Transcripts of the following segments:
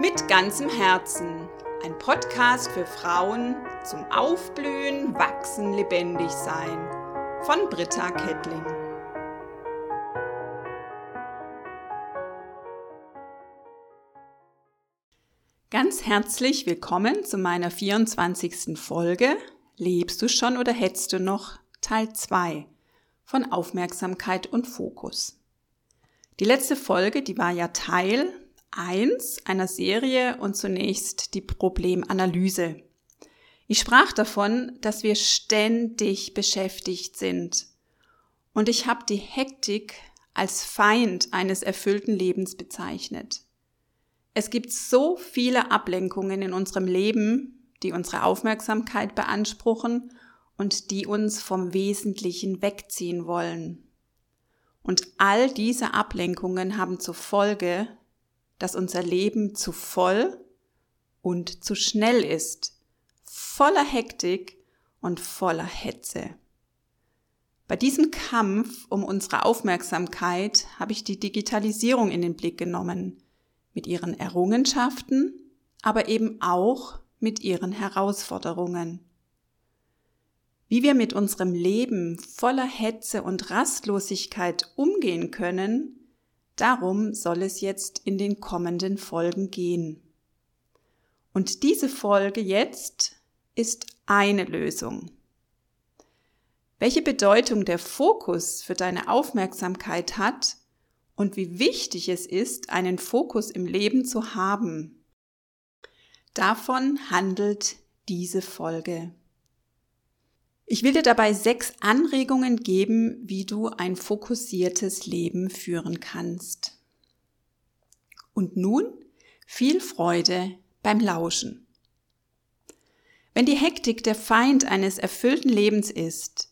Mit ganzem Herzen. Ein Podcast für Frauen zum Aufblühen, Wachsen, Lebendig sein. Von Britta Kettling. Ganz herzlich willkommen zu meiner 24. Folge. Lebst du schon oder hättest du noch Teil 2 von Aufmerksamkeit und Fokus. Die letzte Folge, die war ja Teil 1 einer Serie und zunächst die Problemanalyse. Ich sprach davon, dass wir ständig beschäftigt sind. Und ich habe die Hektik als Feind eines erfüllten Lebens bezeichnet. Es gibt so viele Ablenkungen in unserem Leben, die unsere Aufmerksamkeit beanspruchen und die uns vom Wesentlichen wegziehen wollen. Und all diese Ablenkungen haben zur Folge, dass unser Leben zu voll und zu schnell ist, voller Hektik und voller Hetze. Bei diesem Kampf um unsere Aufmerksamkeit habe ich die Digitalisierung in den Blick genommen, mit ihren Errungenschaften, aber eben auch mit ihren Herausforderungen. Wie wir mit unserem Leben voller Hetze und Rastlosigkeit umgehen können, Darum soll es jetzt in den kommenden Folgen gehen. Und diese Folge jetzt ist eine Lösung. Welche Bedeutung der Fokus für deine Aufmerksamkeit hat und wie wichtig es ist, einen Fokus im Leben zu haben. Davon handelt diese Folge. Ich will dir dabei sechs Anregungen geben, wie du ein fokussiertes Leben führen kannst. Und nun viel Freude beim Lauschen. Wenn die Hektik der Feind eines erfüllten Lebens ist,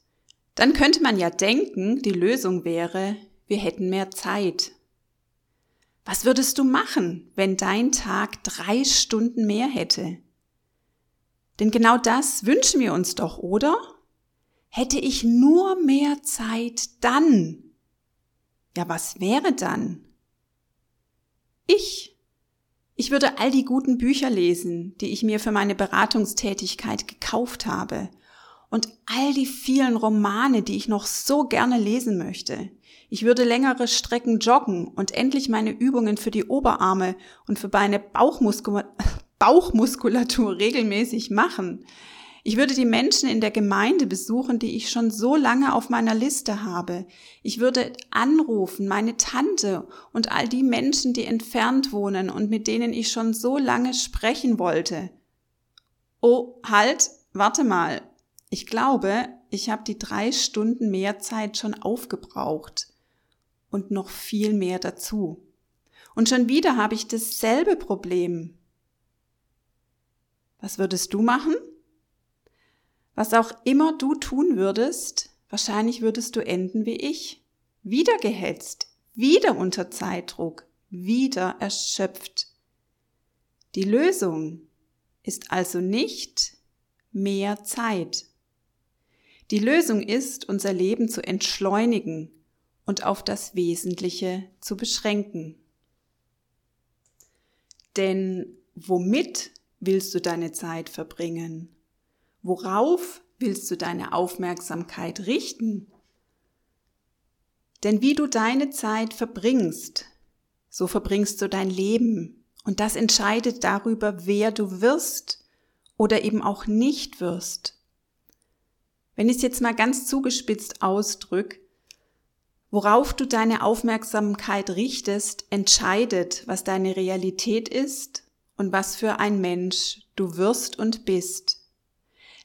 dann könnte man ja denken, die Lösung wäre, wir hätten mehr Zeit. Was würdest du machen, wenn dein Tag drei Stunden mehr hätte? Denn genau das wünschen wir uns doch, oder? Hätte ich nur mehr Zeit, dann. Ja, was wäre dann? Ich. Ich würde all die guten Bücher lesen, die ich mir für meine Beratungstätigkeit gekauft habe. Und all die vielen Romane, die ich noch so gerne lesen möchte. Ich würde längere Strecken joggen und endlich meine Übungen für die Oberarme und für meine Bauchmuskulatur regelmäßig machen. Ich würde die Menschen in der Gemeinde besuchen, die ich schon so lange auf meiner Liste habe. Ich würde anrufen, meine Tante und all die Menschen, die entfernt wohnen und mit denen ich schon so lange sprechen wollte. Oh, halt, warte mal. Ich glaube, ich habe die drei Stunden mehr Zeit schon aufgebraucht. Und noch viel mehr dazu. Und schon wieder habe ich dasselbe Problem. Was würdest du machen? Was auch immer du tun würdest, wahrscheinlich würdest du enden wie ich. Wieder gehetzt, wieder unter Zeitdruck, wieder erschöpft. Die Lösung ist also nicht mehr Zeit. Die Lösung ist, unser Leben zu entschleunigen und auf das Wesentliche zu beschränken. Denn womit willst du deine Zeit verbringen? Worauf willst du deine Aufmerksamkeit richten? Denn wie du deine Zeit verbringst, so verbringst du dein Leben. Und das entscheidet darüber, wer du wirst oder eben auch nicht wirst. Wenn ich es jetzt mal ganz zugespitzt ausdrück, worauf du deine Aufmerksamkeit richtest, entscheidet, was deine Realität ist und was für ein Mensch du wirst und bist.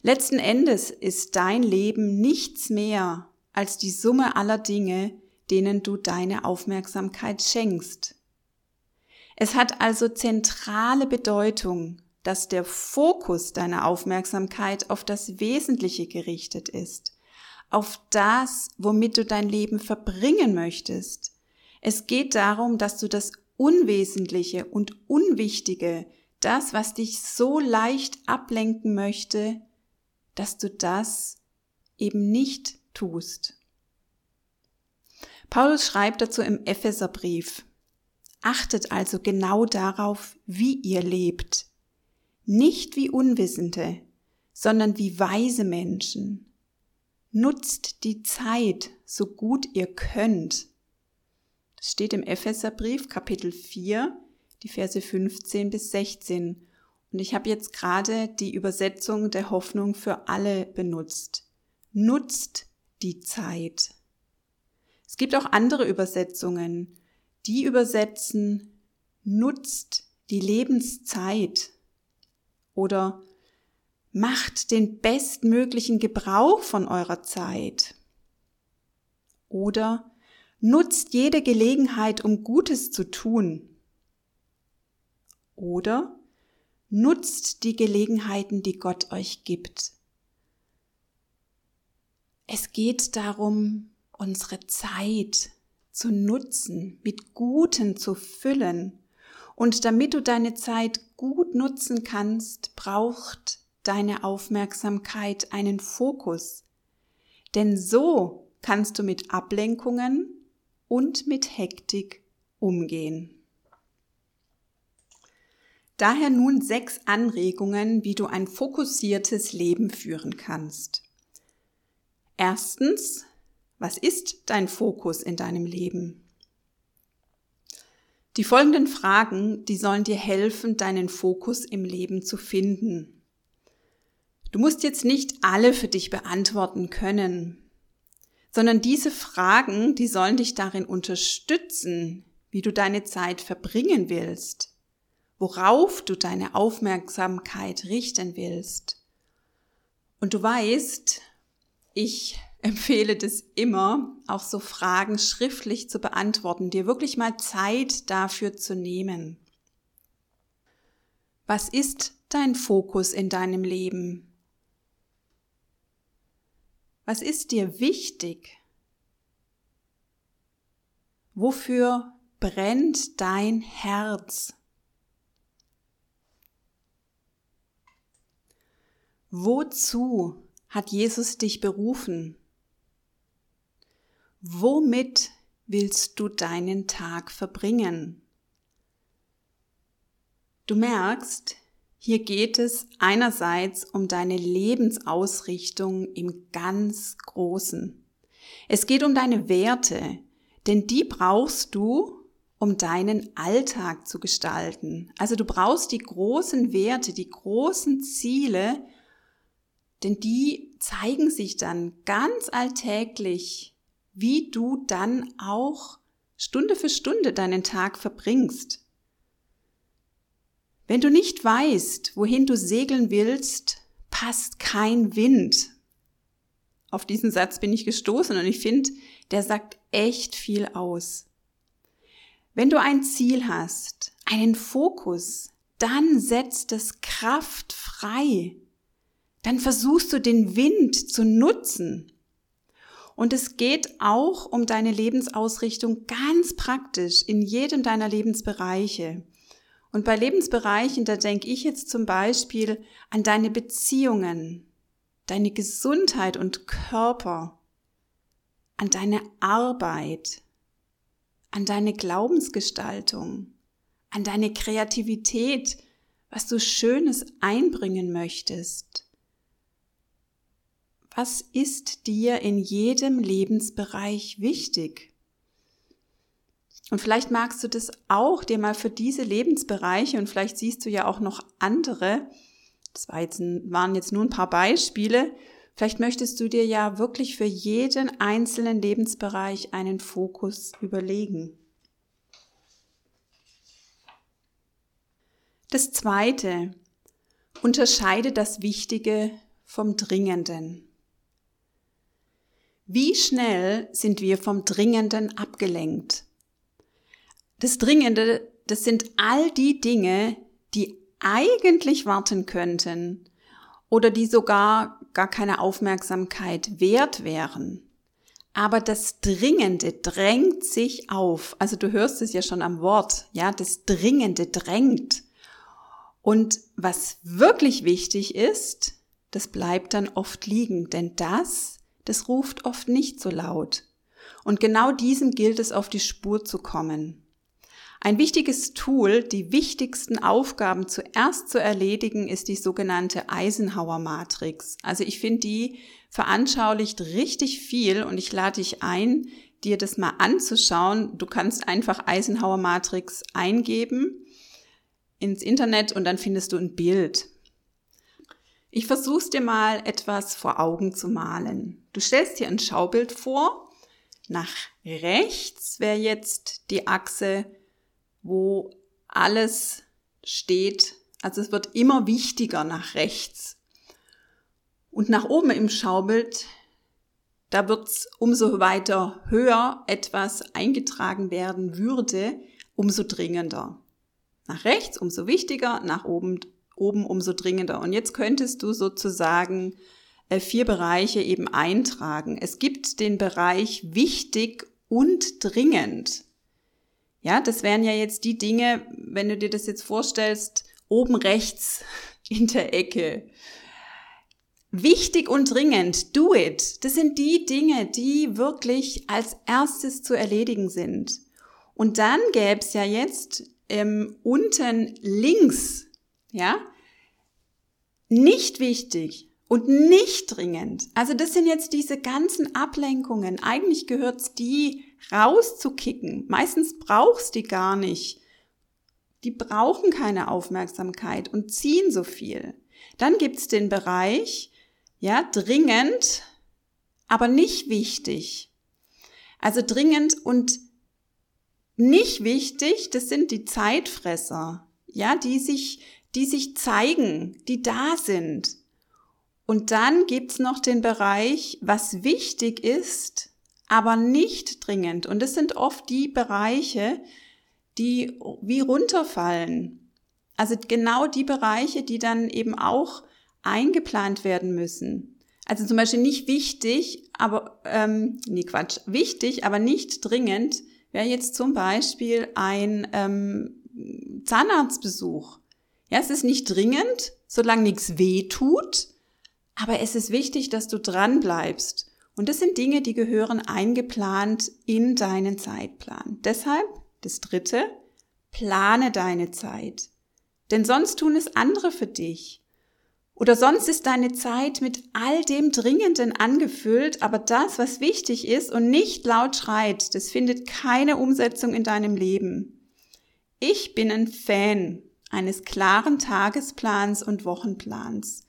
Letzten Endes ist dein Leben nichts mehr als die Summe aller Dinge, denen du deine Aufmerksamkeit schenkst. Es hat also zentrale Bedeutung, dass der Fokus deiner Aufmerksamkeit auf das Wesentliche gerichtet ist, auf das, womit du dein Leben verbringen möchtest. Es geht darum, dass du das Unwesentliche und Unwichtige, das, was dich so leicht ablenken möchte, dass du das eben nicht tust. Paulus schreibt dazu im Epheserbrief, Achtet also genau darauf, wie ihr lebt. Nicht wie Unwissende, sondern wie weise Menschen. Nutzt die Zeit so gut ihr könnt. Das steht im Epheserbrief Kapitel 4, die Verse 15 bis 16. Und ich habe jetzt gerade die Übersetzung der Hoffnung für alle benutzt. Nutzt die Zeit. Es gibt auch andere Übersetzungen, die übersetzen, nutzt die Lebenszeit oder macht den bestmöglichen Gebrauch von eurer Zeit oder nutzt jede Gelegenheit, um Gutes zu tun oder nutzt die Gelegenheiten, die Gott euch gibt. Es geht darum, unsere Zeit zu nutzen, mit Guten zu füllen. Und damit du deine Zeit gut nutzen kannst, braucht deine Aufmerksamkeit einen Fokus. Denn so kannst du mit Ablenkungen und mit Hektik umgehen. Daher nun sechs Anregungen, wie du ein fokussiertes Leben führen kannst. Erstens, was ist dein Fokus in deinem Leben? Die folgenden Fragen, die sollen dir helfen, deinen Fokus im Leben zu finden. Du musst jetzt nicht alle für dich beantworten können, sondern diese Fragen, die sollen dich darin unterstützen, wie du deine Zeit verbringen willst, worauf du deine Aufmerksamkeit richten willst. Und du weißt, ich empfehle das immer, auch so Fragen schriftlich zu beantworten, dir wirklich mal Zeit dafür zu nehmen. Was ist dein Fokus in deinem Leben? Was ist dir wichtig? Wofür brennt dein Herz? Wozu hat Jesus dich berufen? Womit willst du deinen Tag verbringen? Du merkst, hier geht es einerseits um deine Lebensausrichtung im ganz Großen. Es geht um deine Werte, denn die brauchst du, um deinen Alltag zu gestalten. Also du brauchst die großen Werte, die großen Ziele, denn die zeigen sich dann ganz alltäglich, wie du dann auch Stunde für Stunde deinen Tag verbringst. Wenn du nicht weißt, wohin du segeln willst, passt kein Wind. Auf diesen Satz bin ich gestoßen und ich finde, der sagt echt viel aus. Wenn du ein Ziel hast, einen Fokus, dann setzt es Kraft frei dann versuchst du den Wind zu nutzen. Und es geht auch um deine Lebensausrichtung ganz praktisch in jedem deiner Lebensbereiche. Und bei Lebensbereichen, da denke ich jetzt zum Beispiel an deine Beziehungen, deine Gesundheit und Körper, an deine Arbeit, an deine Glaubensgestaltung, an deine Kreativität, was du Schönes einbringen möchtest. Was ist dir in jedem Lebensbereich wichtig? Und vielleicht magst du das auch dir mal für diese Lebensbereiche und vielleicht siehst du ja auch noch andere. Das war jetzt, waren jetzt nur ein paar Beispiele. Vielleicht möchtest du dir ja wirklich für jeden einzelnen Lebensbereich einen Fokus überlegen. Das zweite, unterscheide das Wichtige vom Dringenden. Wie schnell sind wir vom Dringenden abgelenkt? Das Dringende, das sind all die Dinge, die eigentlich warten könnten oder die sogar gar keine Aufmerksamkeit wert wären. Aber das Dringende drängt sich auf. Also du hörst es ja schon am Wort, ja, das Dringende drängt. Und was wirklich wichtig ist, das bleibt dann oft liegen, denn das das ruft oft nicht so laut. Und genau diesem gilt es auf die Spur zu kommen. Ein wichtiges Tool, die wichtigsten Aufgaben zuerst zu erledigen, ist die sogenannte Eisenhower Matrix. Also ich finde die veranschaulicht richtig viel und ich lade dich ein, dir das mal anzuschauen. Du kannst einfach Eisenhower Matrix eingeben ins Internet und dann findest du ein Bild. Ich versuch's dir mal etwas vor Augen zu malen. Du stellst dir ein Schaubild vor. Nach rechts wäre jetzt die Achse, wo alles steht. Also es wird immer wichtiger nach rechts. Und nach oben im Schaubild, da wird's umso weiter höher etwas eingetragen werden würde, umso dringender. Nach rechts umso wichtiger, nach oben oben umso dringender. Und jetzt könntest du sozusagen vier Bereiche eben eintragen. Es gibt den Bereich wichtig und dringend. Ja, das wären ja jetzt die Dinge, wenn du dir das jetzt vorstellst, oben rechts in der Ecke. Wichtig und dringend, do it. Das sind die Dinge, die wirklich als erstes zu erledigen sind. Und dann gäbe es ja jetzt ähm, unten links ja, nicht wichtig und nicht dringend. Also das sind jetzt diese ganzen Ablenkungen. Eigentlich gehört's die rauszukicken. Meistens brauchst die gar nicht. Die brauchen keine Aufmerksamkeit und ziehen so viel. Dann gibt's den Bereich, ja, dringend, aber nicht wichtig. Also dringend und nicht wichtig, das sind die Zeitfresser, ja, die sich die sich zeigen, die da sind. Und dann gibt's noch den Bereich, was wichtig ist, aber nicht dringend. Und es sind oft die Bereiche, die wie runterfallen. Also genau die Bereiche, die dann eben auch eingeplant werden müssen. Also zum Beispiel nicht wichtig, aber ähm, nee Quatsch, wichtig, aber nicht dringend wäre jetzt zum Beispiel ein ähm, Zahnarztbesuch. Ja, es ist nicht dringend, solange nichts weh tut, aber es ist wichtig, dass du dran bleibst. Und das sind Dinge, die gehören eingeplant in deinen Zeitplan. Deshalb das dritte, plane deine Zeit. Denn sonst tun es andere für dich. Oder sonst ist deine Zeit mit all dem Dringenden angefüllt, aber das, was wichtig ist und nicht laut schreit, das findet keine Umsetzung in deinem Leben. Ich bin ein Fan eines klaren Tagesplans und Wochenplans.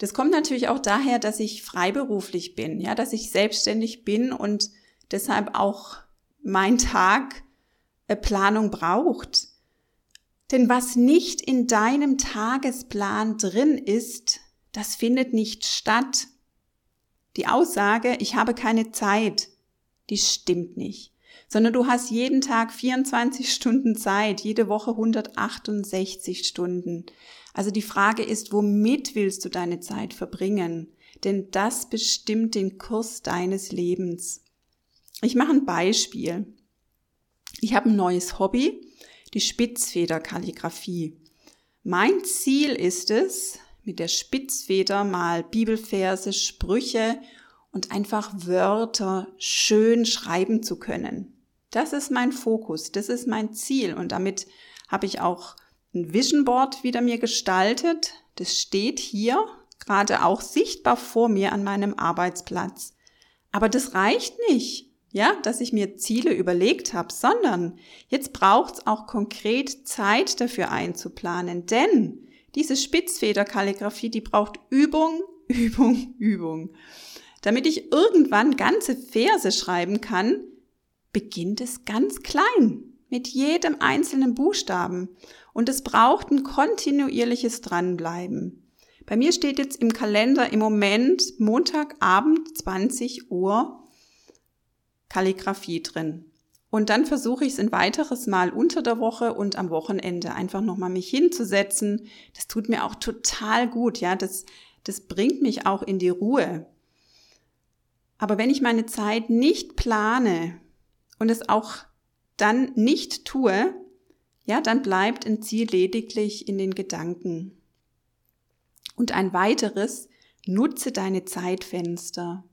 Das kommt natürlich auch daher, dass ich freiberuflich bin, ja, dass ich selbstständig bin und deshalb auch mein Tag äh, Planung braucht. Denn was nicht in deinem Tagesplan drin ist, das findet nicht statt. Die Aussage, ich habe keine Zeit, die stimmt nicht sondern du hast jeden Tag 24 Stunden Zeit, jede Woche 168 Stunden. Also die Frage ist, womit willst du deine Zeit verbringen? Denn das bestimmt den Kurs deines Lebens. Ich mache ein Beispiel. Ich habe ein neues Hobby, die Spitzfederkalligraphie. Mein Ziel ist es, mit der Spitzfeder mal Bibelverse, Sprüche und einfach Wörter schön schreiben zu können. Das ist mein Fokus, das ist mein Ziel und damit habe ich auch ein Vision Board wieder mir gestaltet. Das steht hier gerade auch sichtbar vor mir an meinem Arbeitsplatz. Aber das reicht nicht, ja, dass ich mir Ziele überlegt habe, sondern jetzt braucht es auch konkret Zeit dafür einzuplanen, denn diese Spitzfederkalligraphie, die braucht Übung, Übung, Übung. Damit ich irgendwann ganze Verse schreiben kann, beginnt es ganz klein mit jedem einzelnen Buchstaben und es braucht ein kontinuierliches Dranbleiben. Bei mir steht jetzt im Kalender im Moment Montagabend 20 Uhr Kalligrafie drin. Und dann versuche ich es ein weiteres Mal unter der Woche und am Wochenende einfach nochmal mich hinzusetzen. Das tut mir auch total gut, ja. Das, das bringt mich auch in die Ruhe. Aber wenn ich meine Zeit nicht plane, und es auch dann nicht tue, ja, dann bleibt ein Ziel lediglich in den Gedanken. Und ein weiteres, nutze deine Zeitfenster.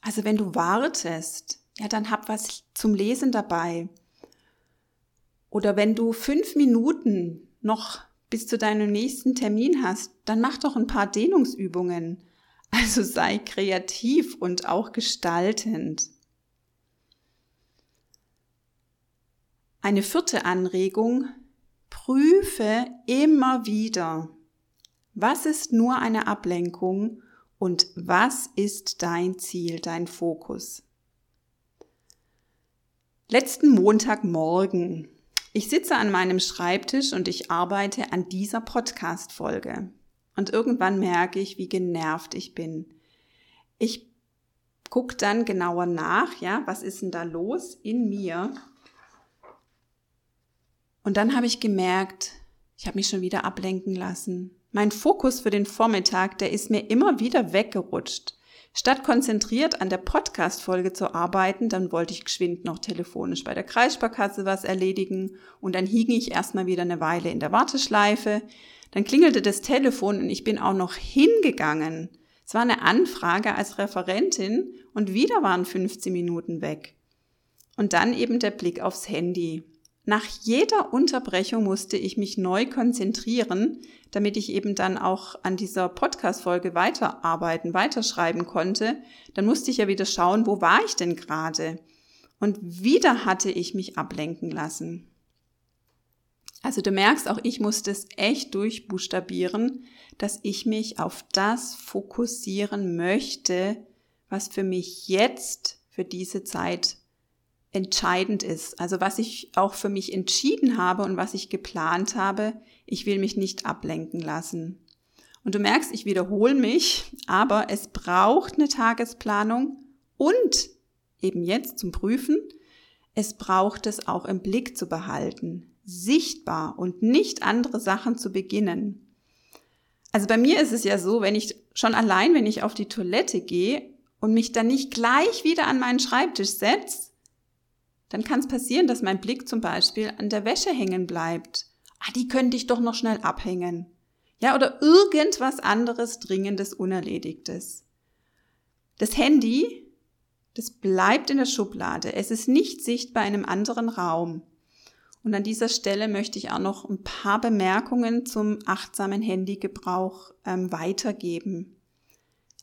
Also wenn du wartest, ja, dann hab was zum Lesen dabei. Oder wenn du fünf Minuten noch bis zu deinem nächsten Termin hast, dann mach doch ein paar Dehnungsübungen. Also sei kreativ und auch gestaltend. Eine vierte Anregung, prüfe immer wieder, was ist nur eine Ablenkung und was ist dein Ziel, dein Fokus. Letzten Montagmorgen. Ich sitze an meinem Schreibtisch und ich arbeite an dieser Podcast-Folge. Und irgendwann merke ich, wie genervt ich bin. Ich gucke dann genauer nach, ja, was ist denn da los in mir? Und dann habe ich gemerkt, ich habe mich schon wieder ablenken lassen. Mein Fokus für den Vormittag, der ist mir immer wieder weggerutscht. Statt konzentriert an der Podcast-Folge zu arbeiten, dann wollte ich geschwind noch telefonisch bei der Kreissparkasse was erledigen und dann hing ich erstmal wieder eine Weile in der Warteschleife. Dann klingelte das Telefon und ich bin auch noch hingegangen. Es war eine Anfrage als Referentin und wieder waren 15 Minuten weg. Und dann eben der Blick aufs Handy. Nach jeder Unterbrechung musste ich mich neu konzentrieren, damit ich eben dann auch an dieser Podcast-Folge weiterarbeiten, weiterschreiben konnte. Dann musste ich ja wieder schauen, wo war ich denn gerade? Und wieder hatte ich mich ablenken lassen. Also du merkst, auch ich musste es echt durchbuchstabieren, dass ich mich auf das fokussieren möchte, was für mich jetzt, für diese Zeit entscheidend ist. Also was ich auch für mich entschieden habe und was ich geplant habe, ich will mich nicht ablenken lassen. Und du merkst, ich wiederhole mich, aber es braucht eine Tagesplanung und eben jetzt zum Prüfen, es braucht es auch im Blick zu behalten, sichtbar und nicht andere Sachen zu beginnen. Also bei mir ist es ja so, wenn ich schon allein, wenn ich auf die Toilette gehe und mich dann nicht gleich wieder an meinen Schreibtisch setze, dann kann es passieren, dass mein Blick zum Beispiel an der Wäsche hängen bleibt. Ah, die könnte ich doch noch schnell abhängen. Ja, oder irgendwas anderes Dringendes, Unerledigtes. Das Handy, das bleibt in der Schublade. Es ist nicht sichtbar in einem anderen Raum. Und an dieser Stelle möchte ich auch noch ein paar Bemerkungen zum achtsamen Handygebrauch ähm, weitergeben.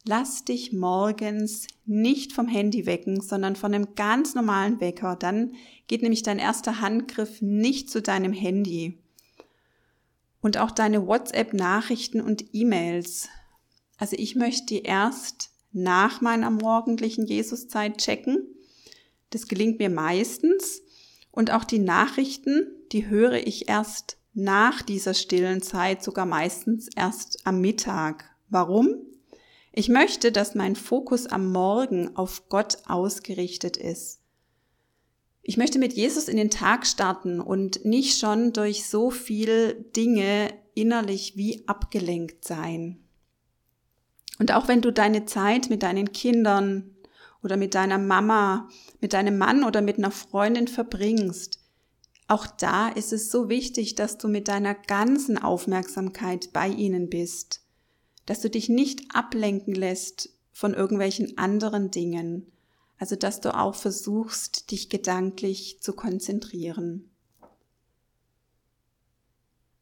Lass dich morgens nicht vom Handy wecken, sondern von einem ganz normalen Wecker. Dann geht nämlich dein erster Handgriff nicht zu deinem Handy. Und auch deine WhatsApp-Nachrichten und E-Mails. Also ich möchte die erst nach meiner morgendlichen Jesuszeit checken. Das gelingt mir meistens. Und auch die Nachrichten, die höre ich erst nach dieser stillen Zeit, sogar meistens erst am Mittag. Warum? Ich möchte, dass mein Fokus am Morgen auf Gott ausgerichtet ist. Ich möchte mit Jesus in den Tag starten und nicht schon durch so viel Dinge innerlich wie abgelenkt sein. Und auch wenn du deine Zeit mit deinen Kindern oder mit deiner Mama, mit deinem Mann oder mit einer Freundin verbringst, auch da ist es so wichtig, dass du mit deiner ganzen Aufmerksamkeit bei ihnen bist dass du dich nicht ablenken lässt von irgendwelchen anderen Dingen. Also dass du auch versuchst, dich gedanklich zu konzentrieren.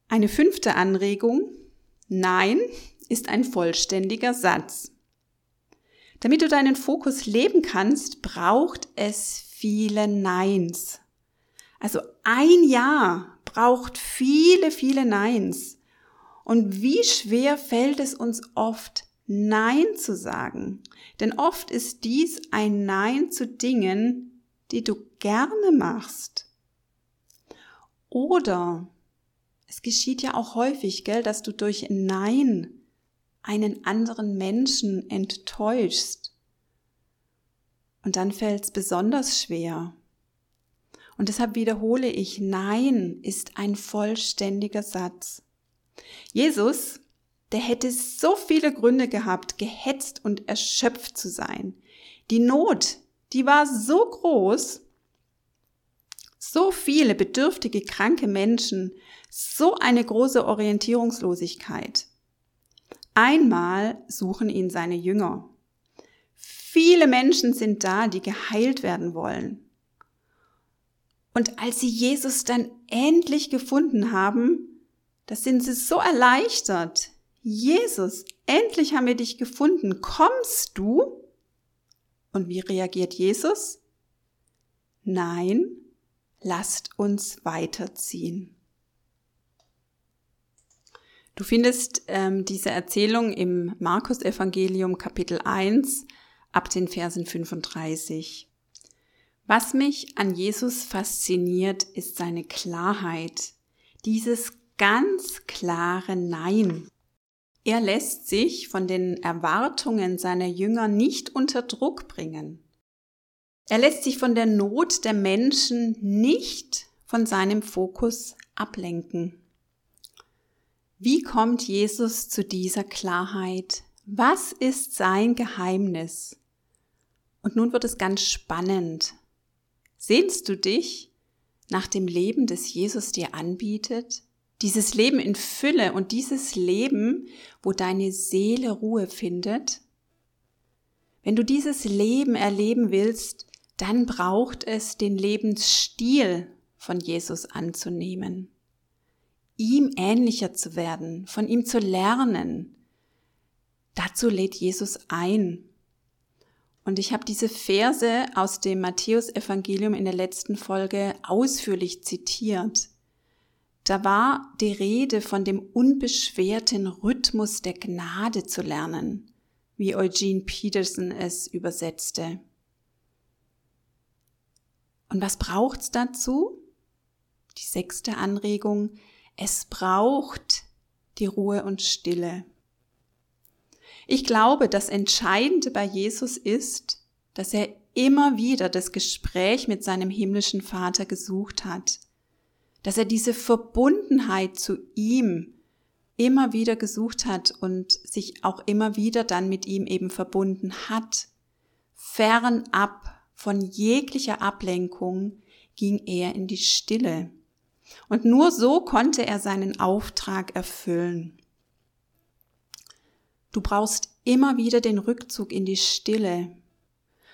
Eine fünfte Anregung. Nein ist ein vollständiger Satz. Damit du deinen Fokus leben kannst, braucht es viele Neins. Also ein Ja braucht viele, viele Neins. Und wie schwer fällt es uns oft, Nein zu sagen? Denn oft ist dies ein Nein zu Dingen, die du gerne machst. Oder es geschieht ja auch häufig, gell, dass du durch Nein einen anderen Menschen enttäuschst. Und dann fällt es besonders schwer. Und deshalb wiederhole ich, Nein ist ein vollständiger Satz. Jesus, der hätte so viele Gründe gehabt, gehetzt und erschöpft zu sein. Die Not, die war so groß, so viele bedürftige, kranke Menschen, so eine große Orientierungslosigkeit. Einmal suchen ihn seine Jünger. Viele Menschen sind da, die geheilt werden wollen. Und als sie Jesus dann endlich gefunden haben, da sind sie so erleichtert. Jesus, endlich haben wir dich gefunden. Kommst du? Und wie reagiert Jesus? Nein, lasst uns weiterziehen. Du findest ähm, diese Erzählung im Markus Evangelium Kapitel 1 ab den Versen 35. Was mich an Jesus fasziniert, ist seine Klarheit, dieses ganz klare Nein. Er lässt sich von den Erwartungen seiner Jünger nicht unter Druck bringen. Er lässt sich von der Not der Menschen nicht von seinem Fokus ablenken. Wie kommt Jesus zu dieser Klarheit? Was ist sein Geheimnis? Und nun wird es ganz spannend. Sehnst du dich nach dem Leben, das Jesus dir anbietet? Dieses Leben in Fülle und dieses Leben, wo deine Seele Ruhe findet? Wenn du dieses Leben erleben willst, dann braucht es den Lebensstil von Jesus anzunehmen, ihm ähnlicher zu werden, von ihm zu lernen. Dazu lädt Jesus ein. Und ich habe diese Verse aus dem Matthäusevangelium in der letzten Folge ausführlich zitiert. Da war die Rede von dem unbeschwerten Rhythmus der Gnade zu lernen, wie Eugene Peterson es übersetzte. Und was braucht's dazu? Die sechste Anregung. Es braucht die Ruhe und Stille. Ich glaube, das Entscheidende bei Jesus ist, dass er immer wieder das Gespräch mit seinem himmlischen Vater gesucht hat, dass er diese Verbundenheit zu ihm immer wieder gesucht hat und sich auch immer wieder dann mit ihm eben verbunden hat, fernab von jeglicher Ablenkung ging er in die Stille. Und nur so konnte er seinen Auftrag erfüllen. Du brauchst immer wieder den Rückzug in die Stille.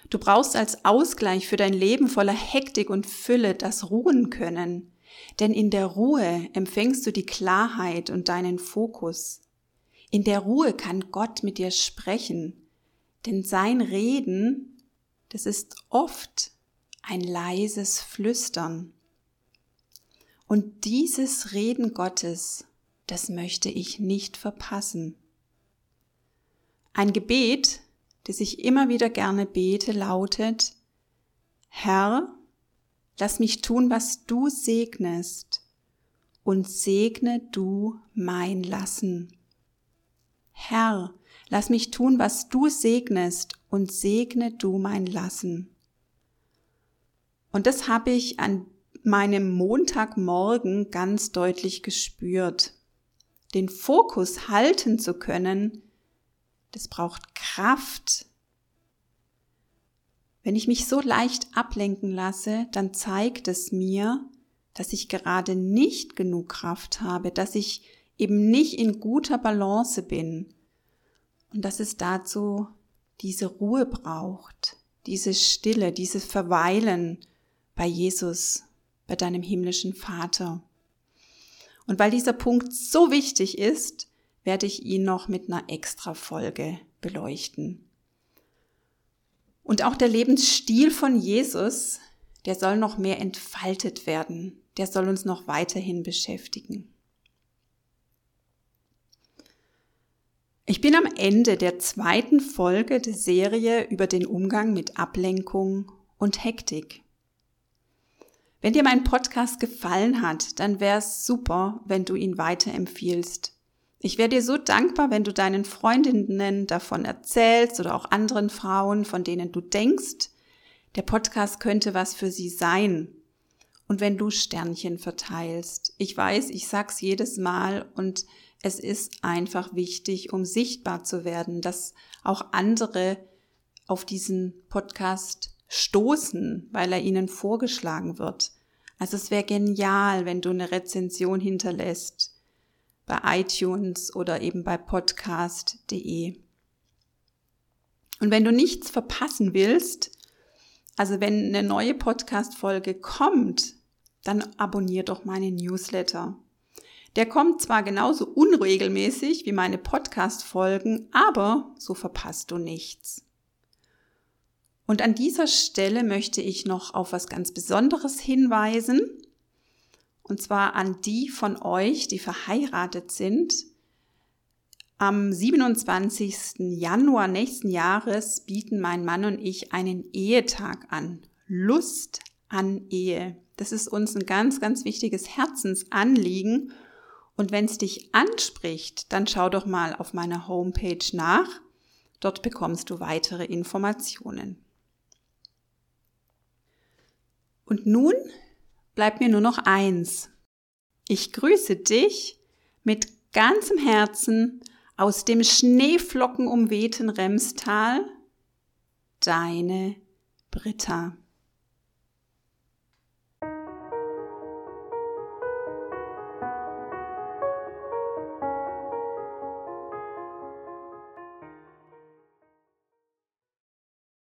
Du brauchst als Ausgleich für dein Leben voller Hektik und Fülle das Ruhen können. Denn in der Ruhe empfängst du die Klarheit und deinen Fokus. In der Ruhe kann Gott mit dir sprechen, denn sein Reden das ist oft ein leises Flüstern. Und dieses Reden Gottes, das möchte ich nicht verpassen. Ein Gebet, das ich immer wieder gerne bete, lautet, Herr, lass mich tun, was du segnest, und segne du mein Lassen. Herr, lass mich tun, was du segnest, und segne du mein Lassen. Und das habe ich an meinem Montagmorgen ganz deutlich gespürt. Den Fokus halten zu können, das braucht Kraft. Wenn ich mich so leicht ablenken lasse, dann zeigt es mir, dass ich gerade nicht genug Kraft habe, dass ich eben nicht in guter Balance bin und dass es dazu diese Ruhe braucht, diese Stille, dieses Verweilen bei Jesus, bei deinem himmlischen Vater. Und weil dieser Punkt so wichtig ist, werde ich ihn noch mit einer extra Folge beleuchten. Und auch der Lebensstil von Jesus, der soll noch mehr entfaltet werden. Der soll uns noch weiterhin beschäftigen. Ich bin am Ende der zweiten Folge der Serie über den Umgang mit Ablenkung und Hektik. Wenn dir mein Podcast gefallen hat, dann wäre es super, wenn du ihn weiterempfiehlst. Ich wäre dir so dankbar, wenn du deinen Freundinnen davon erzählst oder auch anderen Frauen, von denen du denkst, der Podcast könnte was für sie sein. Und wenn du Sternchen verteilst. Ich weiß, ich sag's jedes Mal und es ist einfach wichtig, um sichtbar zu werden, dass auch andere auf diesen Podcast stoßen, weil er ihnen vorgeschlagen wird. Also es wäre genial, wenn du eine Rezension hinterlässt bei iTunes oder eben bei podcast.de. Und wenn du nichts verpassen willst, also wenn eine neue Podcast-Folge kommt, dann abonnier doch meinen Newsletter. Der kommt zwar genauso unregelmäßig wie meine Podcast-Folgen, aber so verpasst du nichts. Und an dieser Stelle möchte ich noch auf was ganz Besonderes hinweisen. Und zwar an die von euch, die verheiratet sind. Am 27. Januar nächsten Jahres bieten mein Mann und ich einen Ehetag an. Lust an Ehe. Das ist uns ein ganz, ganz wichtiges Herzensanliegen. Und wenn es dich anspricht, dann schau doch mal auf meiner Homepage nach. Dort bekommst du weitere Informationen. Und nun bleibt mir nur noch eins. Ich grüße dich mit ganzem Herzen aus dem Schneeflocken umwehten Remstal, deine Britta.